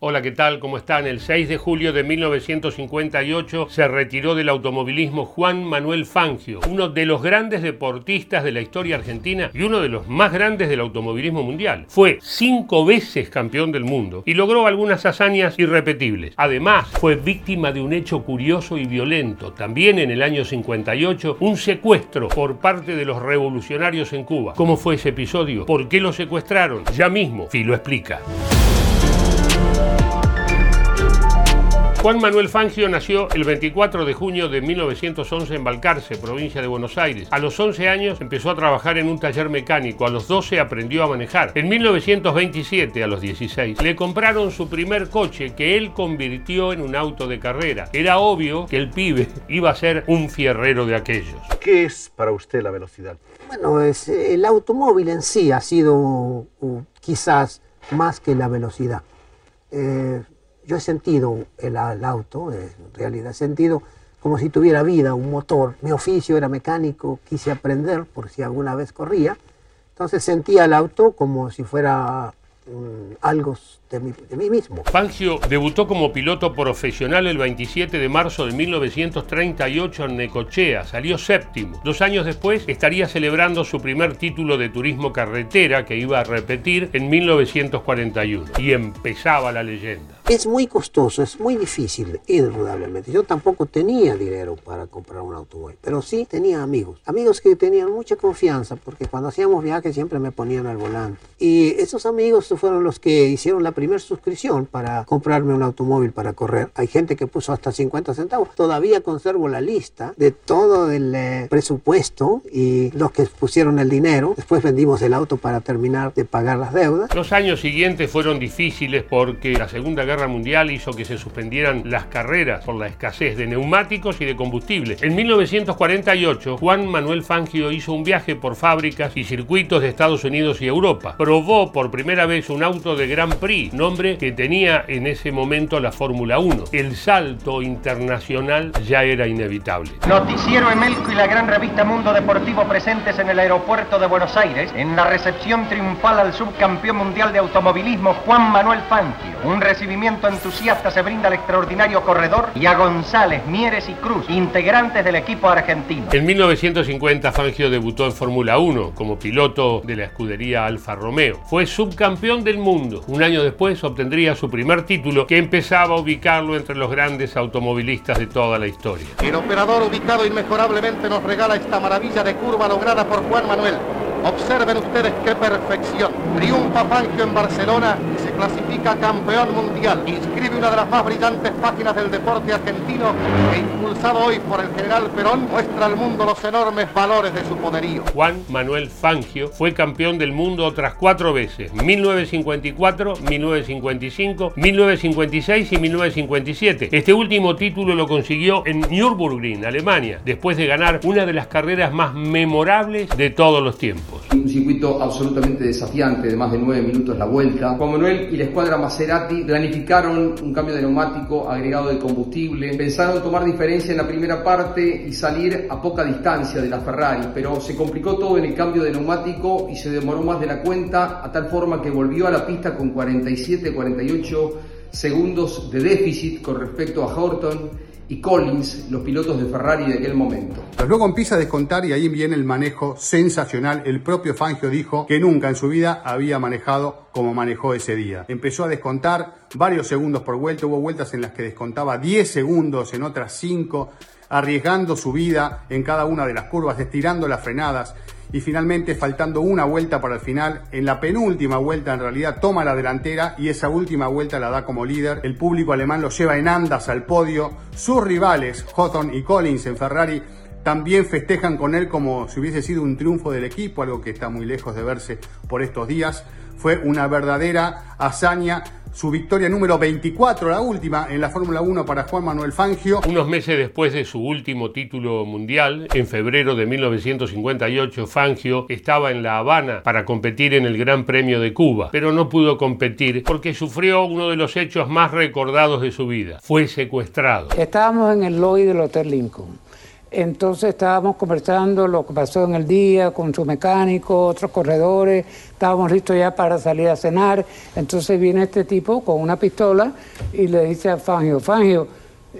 Hola, ¿qué tal? ¿Cómo están? El 6 de julio de 1958 se retiró del automovilismo Juan Manuel Fangio, uno de los grandes deportistas de la historia argentina y uno de los más grandes del automovilismo mundial. Fue cinco veces campeón del mundo y logró algunas hazañas irrepetibles. Además, fue víctima de un hecho curioso y violento. También en el año 58, un secuestro por parte de los revolucionarios en Cuba. ¿Cómo fue ese episodio? ¿Por qué lo secuestraron? Ya mismo, Filo explica. Juan Manuel Fangio nació el 24 de junio de 1911 en Balcarce, provincia de Buenos Aires. A los 11 años empezó a trabajar en un taller mecánico, a los 12 aprendió a manejar. En 1927, a los 16, le compraron su primer coche que él convirtió en un auto de carrera. Era obvio que el pibe iba a ser un fierrero de aquellos. ¿Qué es para usted la velocidad? Bueno, es, el automóvil en sí ha sido quizás más que la velocidad. Eh, yo he sentido el, auto, en realidad he sentido como si tuviera vida, un motor. Mi oficio era mecánico, quise aprender por si alguna vez corría. Entonces sentía el auto como si fuera algo de mí, mismo. Fangio debutó como piloto profesional el 27 de marzo de 1938 en Necochea, salió séptimo. Dos años después estaría celebrando su primer título de turismo carretera que iba a repetir en 1941 y empezaba la leyenda. Es muy costoso, es muy difícil, indudablemente. Yo tampoco tenía dinero para comprar un automóvil, pero sí tenía amigos. Amigos que tenían mucha confianza, porque cuando hacíamos viajes siempre me ponían al volante. Y esos amigos fueron los que hicieron la primera suscripción para comprarme un automóvil para correr. Hay gente que puso hasta 50 centavos. Todavía conservo la lista de todo el eh, presupuesto y los que pusieron el dinero. Después vendimos el auto para terminar de pagar las deudas. Los años siguientes fueron difíciles porque la Segunda Guerra Mundial hizo que se suspendieran las carreras por la escasez de neumáticos y de combustible. En 1948, Juan Manuel Fangio hizo un viaje por fábricas y circuitos de Estados Unidos y Europa. Probó por primera vez un auto de Grand Prix, nombre que tenía en ese momento la Fórmula 1. El salto internacional ya era inevitable. Noticiero Emelco y la gran revista Mundo Deportivo presentes en el aeropuerto de Buenos Aires en la recepción triunfal al subcampeón mundial de automovilismo Juan Manuel Fangio. Un recibimiento entusiasta se brinda al extraordinario corredor y a González, Mieres y Cruz, integrantes del equipo argentino. En 1950 Fangio debutó en Fórmula 1 como piloto de la escudería Alfa Romeo. Fue subcampeón del mundo. Un año después obtendría su primer título que empezaba a ubicarlo entre los grandes automovilistas de toda la historia. El operador ubicado inmejorablemente nos regala esta maravilla de curva lograda por Juan Manuel. Observen ustedes qué perfección. Triunfa Fangio en Barcelona y se clasifica campeón mundial. Inscribe una de las más brillantes páginas del deporte argentino que impulsado hoy por el general Perón muestra al mundo los enormes valores de su poderío. Juan Manuel Fangio fue campeón del mundo otras cuatro veces. 1954, 1955, 1956 y 1957. Este último título lo consiguió en Nürburgring, Alemania, después de ganar una de las carreras más memorables de todos los tiempos. Un circuito absolutamente desafiante, de más de nueve minutos la vuelta. Juan Manuel y la escuadra Maserati planificaron un cambio de neumático agregado de combustible. Pensaron tomar diferencia en la primera parte y salir a poca distancia de la Ferrari, pero se complicó todo en el cambio de neumático y se demoró más de la cuenta, a tal forma que volvió a la pista con 47-48 segundos de déficit con respecto a Horton y Collins, los pilotos de Ferrari de aquel momento. luego empieza a descontar y ahí viene el manejo sensacional. El propio Fangio dijo que nunca en su vida había manejado como manejó ese día. Empezó a descontar varios segundos por vuelta, hubo vueltas en las que descontaba 10 segundos, en otras 5, arriesgando su vida en cada una de las curvas, estirando las frenadas y finalmente faltando una vuelta para el final, en la penúltima vuelta en realidad toma la delantera y esa última vuelta la da como líder. El público alemán lo lleva en andas al podio. Sus rivales, Houghton y Collins en Ferrari, también festejan con él como si hubiese sido un triunfo del equipo, algo que está muy lejos de verse por estos días. Fue una verdadera hazaña su victoria número 24, la última en la Fórmula 1 para Juan Manuel Fangio. Unos meses después de su último título mundial, en febrero de 1958, Fangio estaba en La Habana para competir en el Gran Premio de Cuba, pero no pudo competir porque sufrió uno de los hechos más recordados de su vida. Fue secuestrado. Estábamos en el lobby del Hotel Lincoln Entonces estábamos conversando lo que pasó en el día con su mecánico, otros corredores, estábamos listos ya para salir a cenar. Entonces viene este tipo con una pistola y le dice a Fangio, Fangio,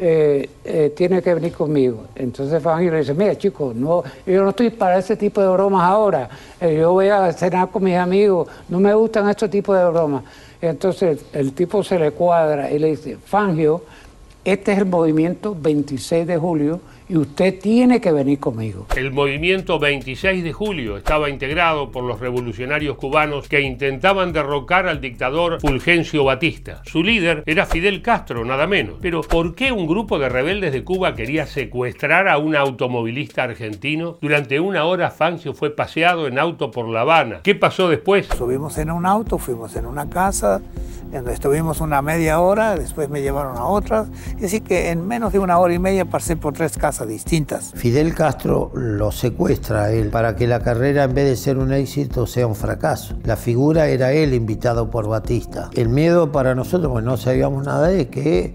eh, eh, tiene que venir conmigo. Entonces Fangio le dice, mira chicos, no, yo no estoy para ese tipo de bromas ahora, eh, yo voy a cenar con mis amigos, no me gustan estos tipos de bromas. Entonces el tipo se le cuadra y le dice, Fangio, este es el movimiento 26 de julio y usted tiene que venir conmigo. El movimiento 26 de julio estaba integrado por los revolucionarios cubanos que intentaban derrocar al dictador Fulgencio Batista. Su líder era Fidel Castro, nada menos. Pero ¿por qué un grupo de rebeldes de Cuba quería secuestrar a un automovilista argentino? Durante una hora Fangio fue paseado en auto por La Habana. ¿Qué pasó después? Subimos en un auto, fuimos en una casa, donde estuvimos una media hora, después me llevaron a otras. Y así que en menos de una hora y media pasé por tres casas distintas. Fidel Castro lo secuestra a él para que la carrera en vez de ser un éxito sea un fracaso. La figura era él invitado por Batista. El miedo para nosotros, pues no sabíamos nada de que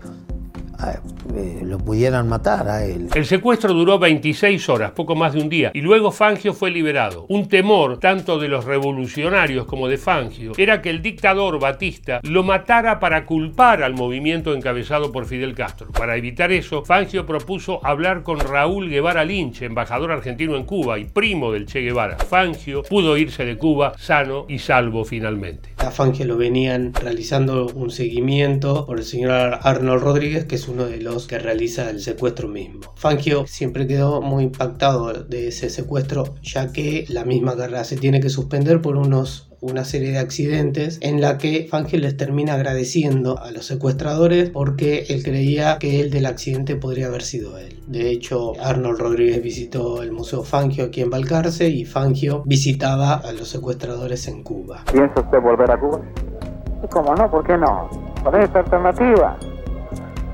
eh, lo pudieran matar a él. El secuestro duró 26 horas, poco más de un día, y luego Fangio fue liberado. Un temor, tanto de los revolucionarios como de Fangio, era que el dictador Batista lo matara para culpar al movimiento encabezado por Fidel Castro. Para evitar eso, Fangio propuso hablar con Raúl Guevara Lynch, embajador argentino en Cuba y primo del Che Guevara. Fangio pudo irse de Cuba sano y salvo finalmente. A Fangio lo venían realizando un seguimiento por el señor Arnold Rodríguez, que es uno de los que realiza el secuestro mismo. Fangio siempre quedó muy impactado de ese secuestro, ya que la misma carrera se tiene que suspender por unos una serie de accidentes en la que Fangio les termina agradeciendo a los secuestradores porque él creía que el del accidente podría haber sido él. De hecho, Arnold Rodríguez visitó el Museo Fangio aquí en Balcarce y Fangio visitaba a los secuestradores en Cuba. ¿Piensa usted volver a Cuba? ¿Y cómo no? ¿Por qué no? ¿Cuál es esta alternativa?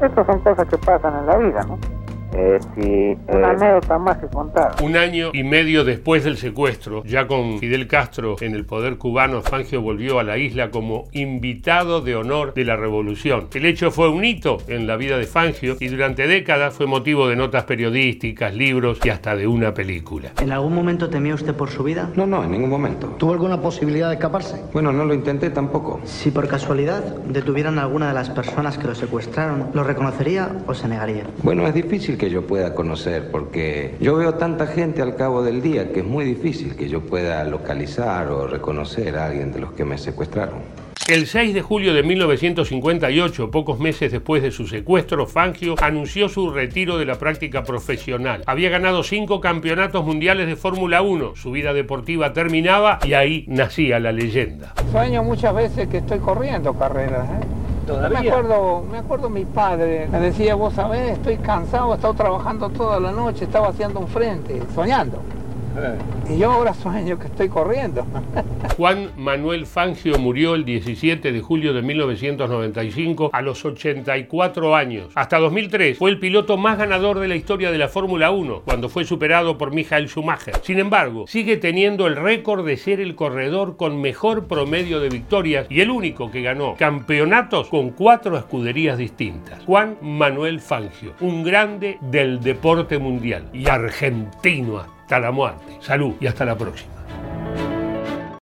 Estas son cosas que pasan en la vida, ¿no? Eh, sí, Una eh, anécdota más que contar. Un año y medio después del secuestro, ya con Fidel Castro en el poder cubano, Fangio volvió a la isla como invitado de honor de la revolución. El hecho fue un hito en la vida de Fangio y durante décadas fue motivo de notas periodísticas, libros y hasta de una película. ¿En algún momento temía usted por su vida? No, no, en ningún momento. ¿Tuvo alguna posibilidad de escaparse? Bueno, no lo intenté tampoco. Si por casualidad detuvieran a alguna de las personas que lo secuestraron, ¿lo reconocería o se negaría? Bueno, es difícil que yo pueda conocer porque yo veo tanta gente al cabo del día que es muy difícil que yo pueda localizar o reconocer a alguien de los que me secuestraron. El 6 de julio de 1958, pocos meses después de su secuestro, Fangio anunció su retiro de la práctica profesional. Había ganado cinco campeonatos mundiales de Fórmula 1, su vida deportiva terminaba y ahí nacía la leyenda. Sueño muchas veces que estoy corriendo carreras. ¿eh? ¿Todavía? Me acuerdo, me acuerdo mi padre, me decía, vos sabés, estoy cansado, he estado trabajando toda la noche, estaba haciendo un frente, soñando. Y yo ahora sueño que estoy corriendo. Juan Manuel Fangio murió el 17 de julio de 1995 a los 84 años. Hasta 2003 fue el piloto más ganador de la historia de la Fórmula 1, cuando fue superado por Michael Schumacher. Sin embargo, sigue teniendo el récord de ser el corredor con mejor promedio de victorias y el único que ganó campeonatos con cuatro escuderías distintas. Juan Manuel Fangio, un grande del deporte mundial y argentino hasta la muerte. Salud y hasta la próxima.